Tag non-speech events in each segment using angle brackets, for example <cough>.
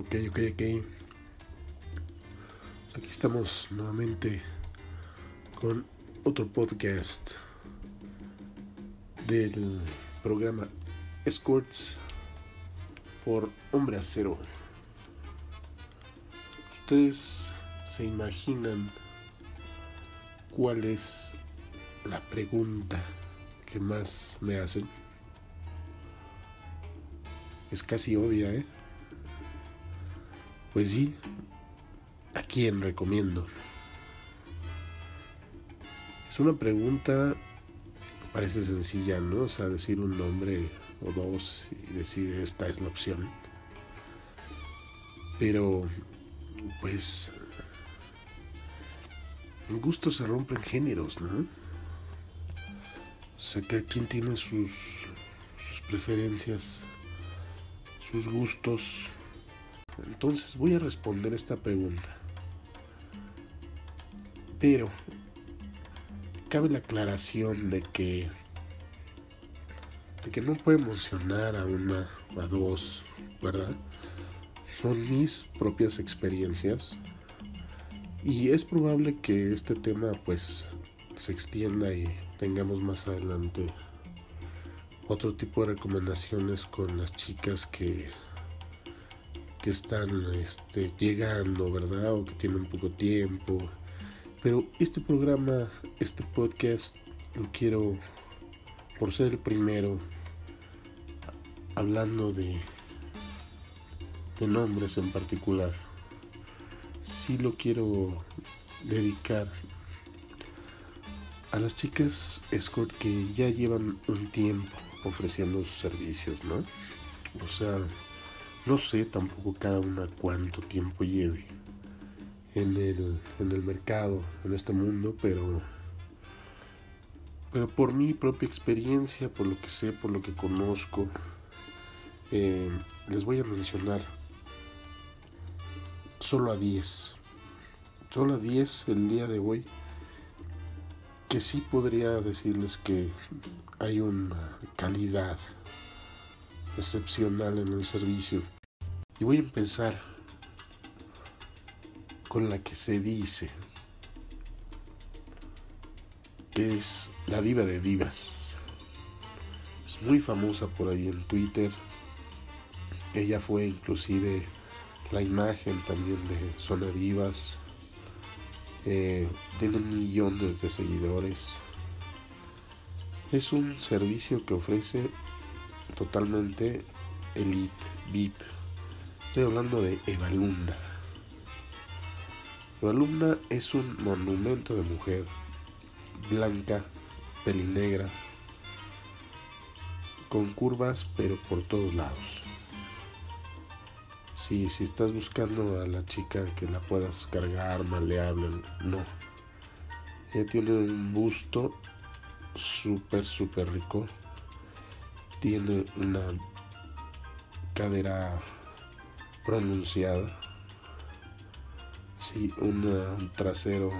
Ok, ok, ok. Aquí estamos nuevamente con otro podcast del programa Escorts por Hombre Acero. ¿Ustedes se imaginan cuál es la pregunta que más me hacen? Es casi obvia, ¿eh? Pues sí, ¿a quién recomiendo? Es una pregunta, parece sencilla, ¿no? O sea, decir un nombre o dos y decir esta es la opción. Pero, pues, en gusto se rompen géneros, ¿no? O sea, que quien tiene sus preferencias, sus gustos, entonces voy a responder esta pregunta. Pero cabe la aclaración de que de que no puedo emocionar a una a dos, ¿verdad? Son mis propias experiencias y es probable que este tema pues se extienda y tengamos más adelante otro tipo de recomendaciones con las chicas que que están este, llegando, ¿verdad? O que tienen poco tiempo. Pero este programa, este podcast, lo quiero, por ser el primero, hablando de, de nombres en particular, sí lo quiero dedicar a las chicas escort que ya llevan un tiempo ofreciendo sus servicios, ¿no? O sea, no sé tampoco cada una cuánto tiempo lleve en el, en el mercado, en este mundo, pero, pero por mi propia experiencia, por lo que sé, por lo que conozco, eh, les voy a mencionar solo a 10. Solo a 10 el día de hoy. Que sí podría decirles que hay una calidad excepcional en el servicio. Y voy a empezar con la que se dice que es la diva de divas. Es muy famosa por ahí en Twitter. Ella fue inclusive la imagen también de Zona Divas. Eh, tiene millones de seguidores. Es un servicio que ofrece totalmente elite, VIP. Estoy hablando de Evaluna. Evaluna es un monumento de mujer blanca, pelinegra, con curvas pero por todos lados. Si, si estás buscando a la chica que la puedas cargar, maleable, no. Ella tiene un busto súper, súper rico tiene una cadera pronunciada, sí, un trasero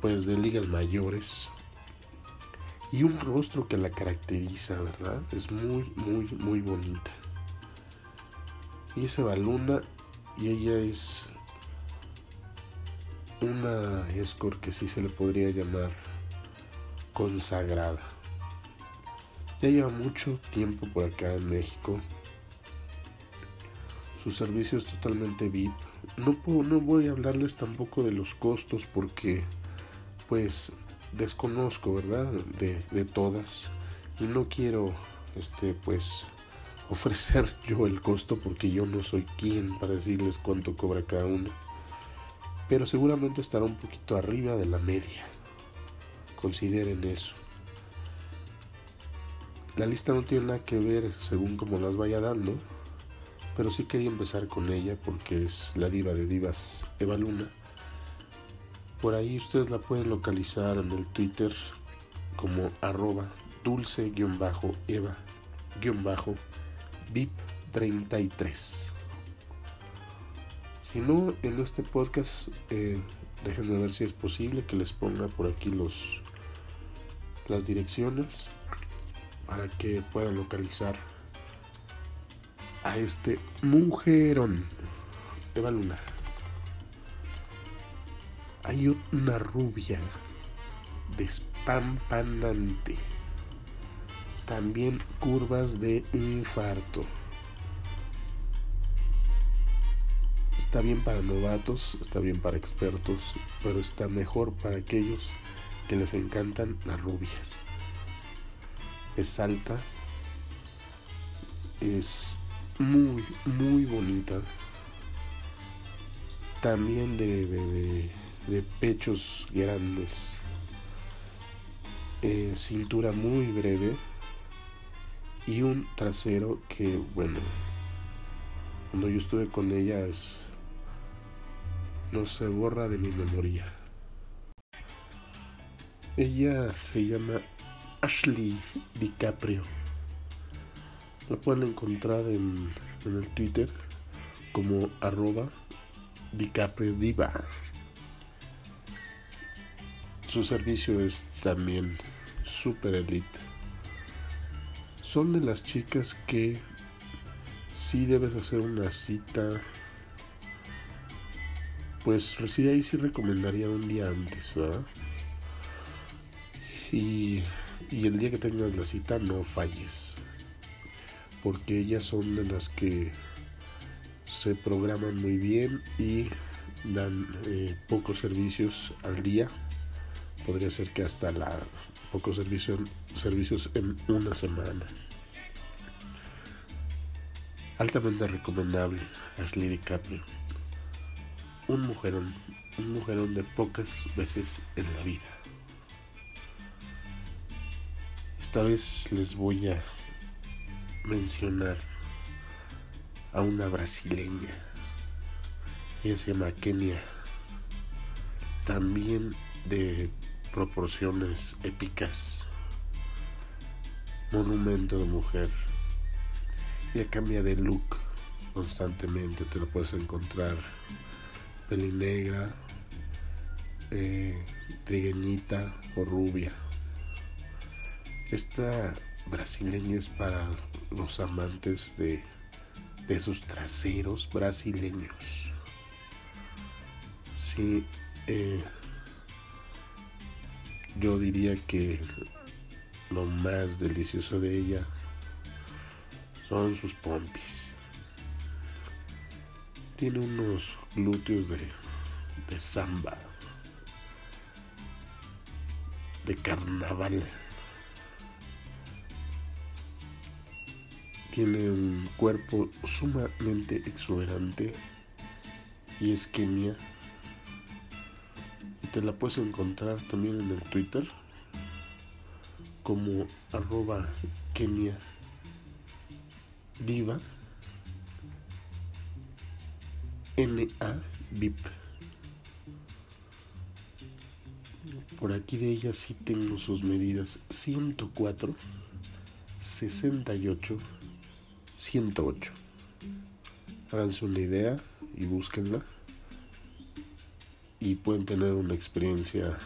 pues de ligas mayores y un rostro que la caracteriza, ¿verdad? Es muy, muy, muy bonita. Y se baluna y ella es una escort que sí se le podría llamar consagrada. Ya lleva mucho tiempo por acá en México. Su servicio es totalmente VIP. No, no voy a hablarles tampoco de los costos porque pues desconozco, ¿verdad? De, de todas. Y no quiero, este, pues, <laughs> ofrecer yo el costo porque yo no soy quien para decirles cuánto cobra cada una. Pero seguramente estará un poquito arriba de la media. Consideren eso. La lista no tiene nada que ver según como las vaya dando, pero sí quería empezar con ella porque es la diva de divas Eva Luna. Por ahí ustedes la pueden localizar en el Twitter como arroba dulce-eva-vip33. Si no, en este podcast eh, déjenme ver si es posible que les ponga por aquí los las direcciones para que puedan localizar a este mujerón. Eva Luna. Hay una rubia despampanante. También curvas de infarto. Está bien para novatos, está bien para expertos, pero está mejor para aquellos que les encantan las rubias. Es alta, es muy, muy bonita. También de, de, pechos grandes. Eh, cintura muy breve. Y un trasero que, bueno, cuando yo estuve con ella es no se borra de mi memoria. Ella se llama Ashley DiCaprio. La pueden encontrar en, el Twitter como arroba DiCaprio Diva. Su servicio es también super elite. Son de las chicas que si debes hacer una cita pues sí, ahí sí recomendaría un día antes, ¿verdad? Y, y el día que tengas la cita no falles, porque ellas son de las que se programan muy bien y dan eh, pocos servicios al día. Podría ser que hasta la pocos servicios, servicios en una semana. Altamente recomendable, Ashley DiCaprio un mujerón, un mujerón de pocas veces en la vida. Esta vez les voy a mencionar a una brasileña. Ella se llama Kenia. También de proporciones épicas. Monumento de mujer. Ella cambia de look constantemente. Te lo puedes encontrar pelinegra, eh, trigueñita o rubia. Esta brasileña es para los amantes de, de sus traseros brasileños. Sí, eh, yo diría que lo más delicioso de ella son sus pompis. Tiene unos glúteos de, de samba, de carnaval. Tiene un cuerpo sumamente exuberante y es Kenia. Y te la puedes encontrar también en el Twitter como arroba Kenia Diva NA VIP. Por aquí de ella sí tengo sus medidas 104, 68, 108. Háganse una idea y búsquenla. Y pueden tener una experiencia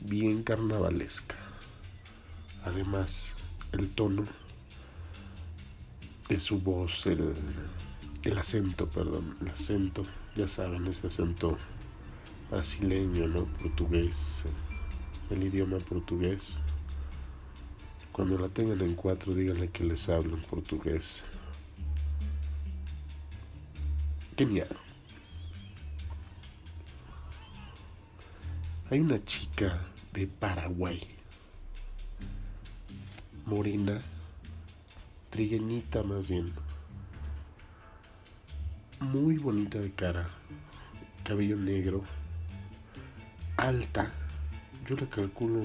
bien carnavalesca. Además, el tono de su voz, el el acento, perdón, el acento, ya saben, ese acento brasileño, ¿no? Portugués, el idioma portugués. Cuando la tengan en cuatro, díganle que les hablo en portugués. Genial. Hay una chica de Paraguay, morena, trigueñita más bien. Muy bonita de cara, cabello negro, alta, yo le calculo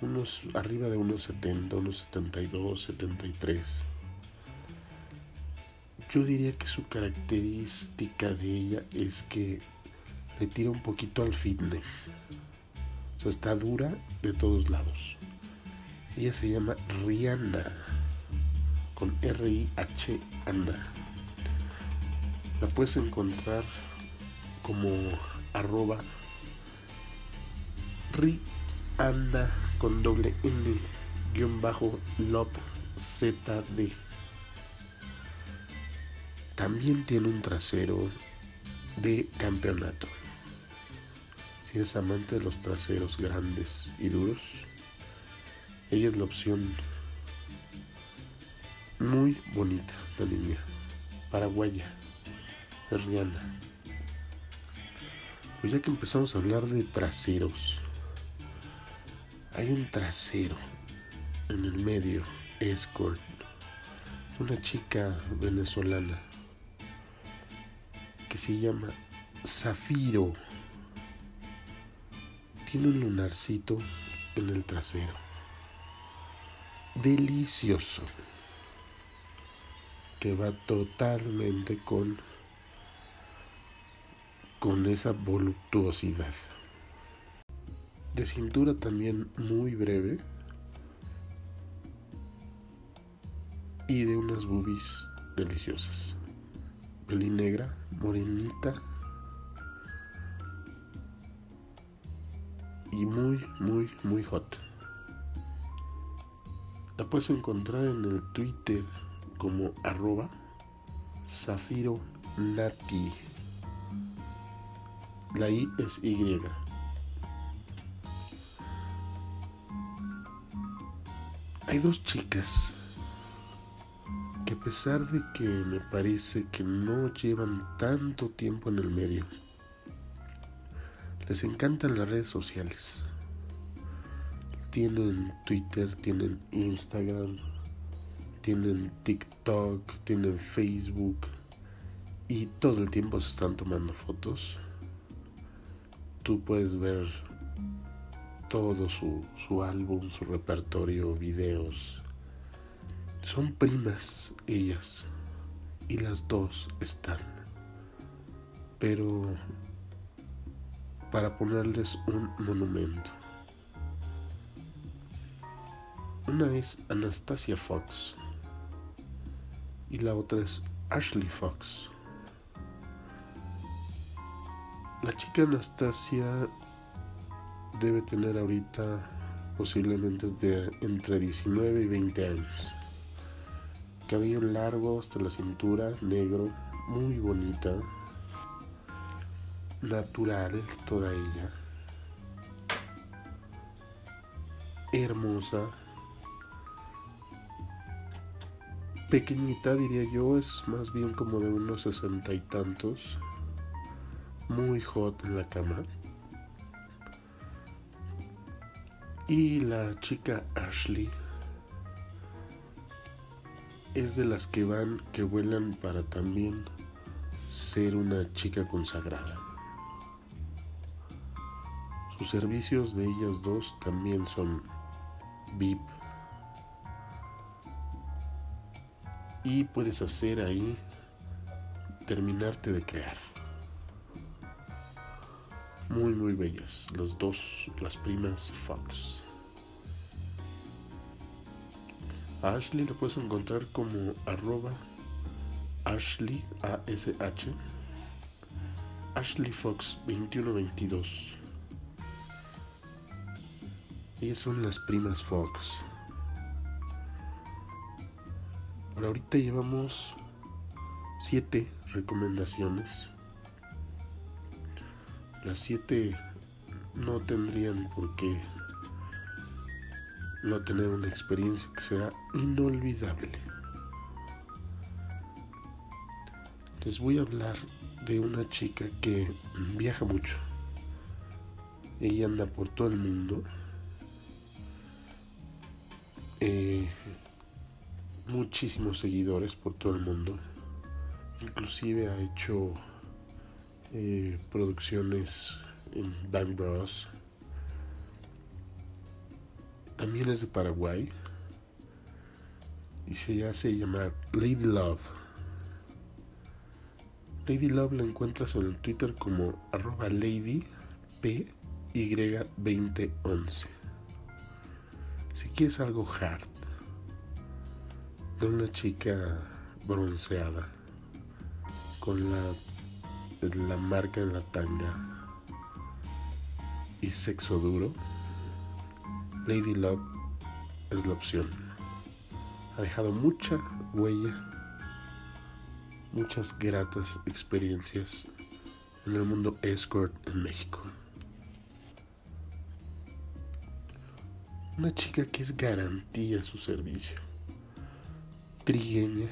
unos arriba de unos 70, unos 72, 73. Yo diría que su característica de ella es que le tira un poquito al fitness. O sea, está dura de todos lados. Ella se llama Rihanna, con R-I-H, Anna. La puedes encontrar como arroba rianda con doble n guion bajo lop zd también tiene un trasero de campeonato. Si eres amante de los traseros grandes y duros, ella es la opción muy bonita, la niña. Paraguaya, es Rihanna. Pues ya que empezamos a hablar de traseros, hay un trasero en el medio, escort, una chica venezolana que se llama Zafiro tiene un lunarcito en el trasero. Delicioso. Que va totalmente con con esa voluptuosidad. De cintura también muy breve. Y de unas boobies deliciosas. Peli negra, morenita, y muy, muy, muy hot. La puedes encontrar en el Twitter como arroba Zafiro Nati. La I es Y. Hay dos chicas que a pesar de que me parece que no llevan tanto tiempo en el medio, les encantan las redes sociales. Tienen Twitter, tienen Instagram, tienen TikTok, tienen Facebook y todo el tiempo se están tomando fotos. Tú puedes ver todo su, su álbum, su repertorio, videos. Son primas ellas y las dos están. Pero para ponerles un monumento. Una es Anastasia Fox y la otra es Ashley Fox. La chica Anastasia debe tener ahorita posiblemente de entre 19 y 20 años. Cabello largo hasta la cintura, negro, muy bonita, natural toda ella, hermosa, pequeñita diría yo, es más bien como de unos sesenta y tantos, muy hot en la cama. Y la chica Ashley es de las que van, que vuelan para también ser una chica consagrada. Sus servicios de ellas dos también son VIP. Y puedes hacer ahí terminarte de crear. Muy, muy bellas. Las dos, las primas Fox. A Ashley lo puedes encontrar como arroba Ashley A-S-H Ashley Fox 2122 ellas son las primas Fox. Por ahorita llevamos siete recomendaciones. Las siete no tendrían por qué no tener una experiencia que sea inolvidable. Les voy a hablar de una chica que viaja mucho. Ella anda por todo el mundo eh, muchísimos seguidores por todo el mundo. Inclusive ha hecho producciones en Bang Bros. También es de Paraguay y se hace llamar Lady Love. Lady Love la encuentras en el Twitter como arroba lady p y 2011 si quieres algo hard, de una chica bronceada, con la, la marca de la tanga y sexo duro, Lady Love es la opción. Ha dejado mucha huella muchas gratas experiencias en el mundo escort en México. Una chica que es garantía su servicio. Trigueña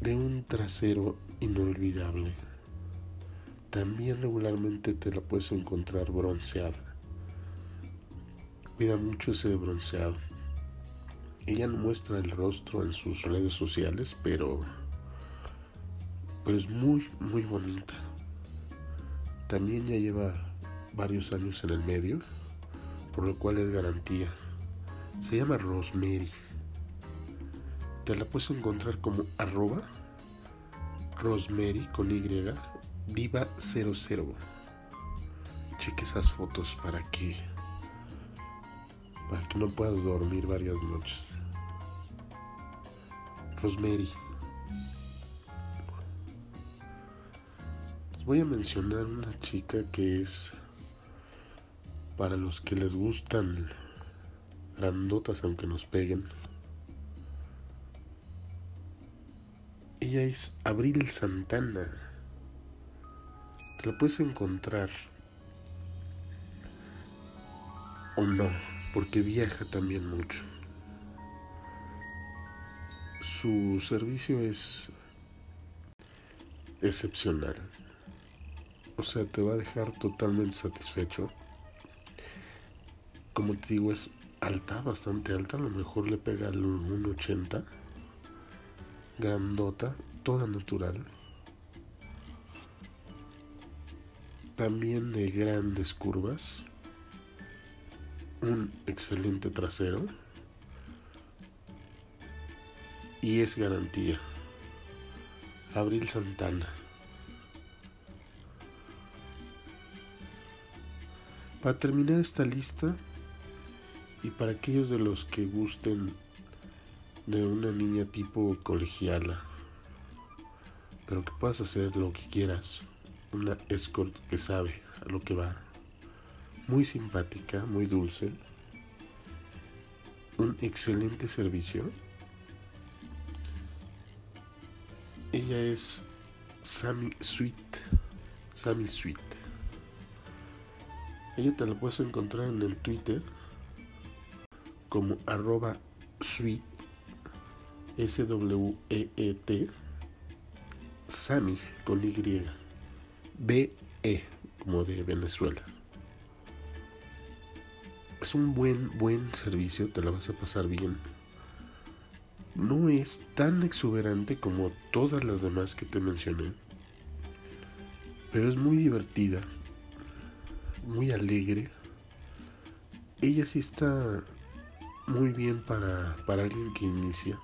de un trasero inolvidable. También regularmente te la puedes encontrar bronceada. Cuida mucho ese bronceado. Ella no muestra el rostro en sus redes sociales, pero, pero es muy, muy bonita. También ya lleva varios años en el medio, por lo cual es garantía. Se llama Rosemary. Te la puedes encontrar como arroba Rosemary con Y Diva 00. Cheque esas fotos para que para que no puedas dormir varias noches. Rosemary. voy a mencionar una chica que es para los que les gustan grandotas aunque nos peguen. Ella es Abril Santana. Te la puedes encontrar o no, porque viaja también mucho. Su servicio es excepcional. O sea, te va a dejar totalmente satisfecho. Como te digo, es alta, bastante alta. A lo mejor le pega al 1,80. Grandota, toda natural. También de grandes curvas. Un excelente trasero. Y es garantía. Abril Santana. Para terminar esta lista, y para aquellos de los que gusten de una niña tipo colegiala, pero que puedas hacer lo que quieras, una escort que sabe a lo que va, muy simpática, muy dulce, un excelente servicio. Ella es Sammy Sweet, Sammy Sweet. Ella te la puedes encontrar en el Twitter como arroba sweet S-W-E-E-T Sami con Y B-E como de Venezuela. Es un buen, buen servicio, te la vas a pasar bien. No es tan exuberante como todas las demás que te mencioné, pero es muy divertida muy alegre. Ella sí está muy bien para, para alguien que inicia.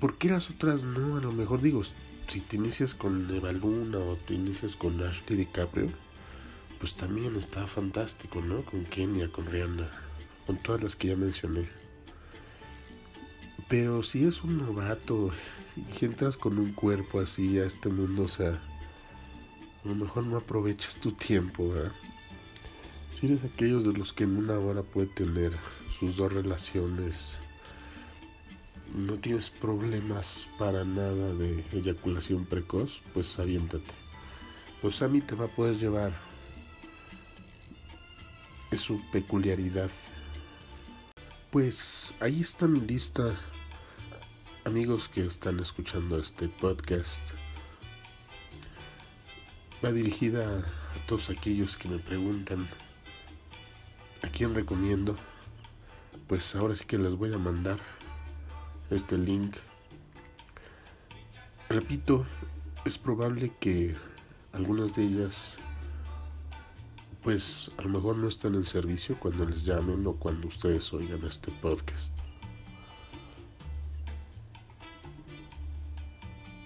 ¿Por qué las otras no? A lo mejor digo, si te inicias con Eva Luna o te inicias con Ashley DiCaprio, pues también está fantástico, ¿no? Con Kenia, con Rihanna, con todas las que ya mencioné. Pero si es un novato y entras con un cuerpo así a este mundo, o sea, a lo mejor no aprovechas tu tiempo, ¿verdad? Si eres aquellos de los que en una hora puede tener sus dos relaciones, no tienes problemas para nada de eyaculación precoz, pues aviéntate. Pues a mí te va a poder llevar. Es su peculiaridad. Pues ahí está mi lista. Amigos que están escuchando este podcast va dirigida a todos aquellos que me preguntan a quién recomiendo. Pues ahora sí que les voy a mandar este link. Repito, es probable que algunas de ellas pues a lo mejor no están en servicio cuando les llamen o cuando ustedes oigan este podcast.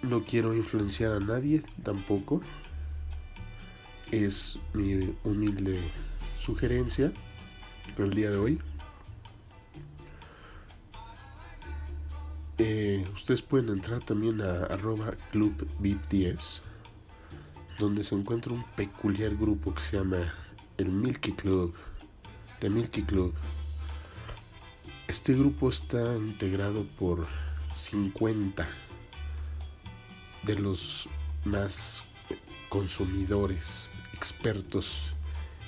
No quiero influenciar a nadie tampoco es mi humilde sugerencia el día de hoy. Eh, ustedes pueden entrar también a arroba club 10 donde se encuentra un peculiar grupo que se llama el Milky Club The Milky Club este grupo está integrado por 50 de los más consumidores expertos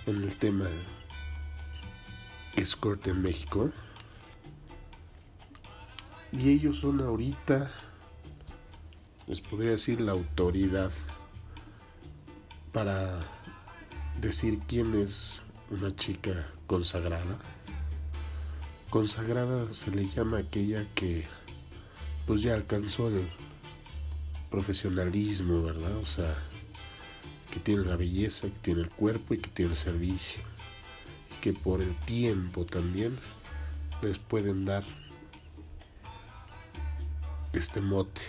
en el tema escort en México. Y ellos son ahorita, les podría decir, la autoridad para decir quién es una chica consagrada. Consagrada se le llama aquella que pues ya alcanzó el profesionalismo, ¿verdad? O sea, que tiene la belleza, que tiene el cuerpo y que tiene el servicio. Y que por el tiempo también les pueden dar este mote.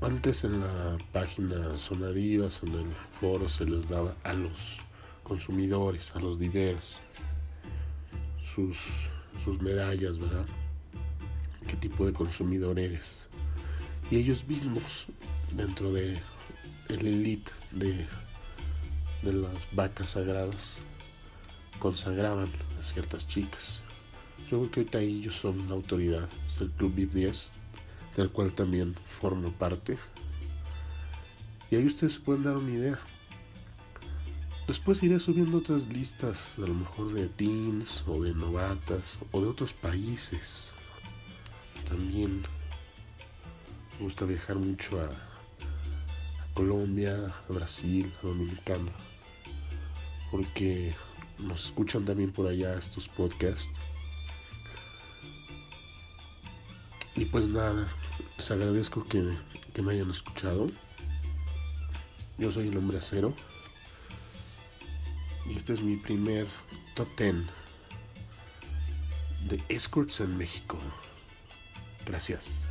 Antes en la página Sonadivas, en el foro, se les daba a los consumidores, a los diversos, sus, sus medallas, ¿verdad? ¿Qué tipo de consumidor eres? Y ellos mismos, dentro de el elite de, de las vacas sagradas, consagraban a ciertas chicas. Yo creo que ahorita ellos son la autoridad, es el Club VIP 10 del cual también formo parte. Y ahí ustedes se pueden dar una idea. Después iré subiendo otras listas, a lo mejor de teens o de novatas o de otros países. También me gusta viajar mucho a, a Colombia, a Brasil, a Dominicana, porque nos escuchan también por allá estos podcasts. Y pues nada, les agradezco que, que me hayan escuchado. Yo soy el hombre acero. Y este es mi primer top 10 de escorts en México. Gracias.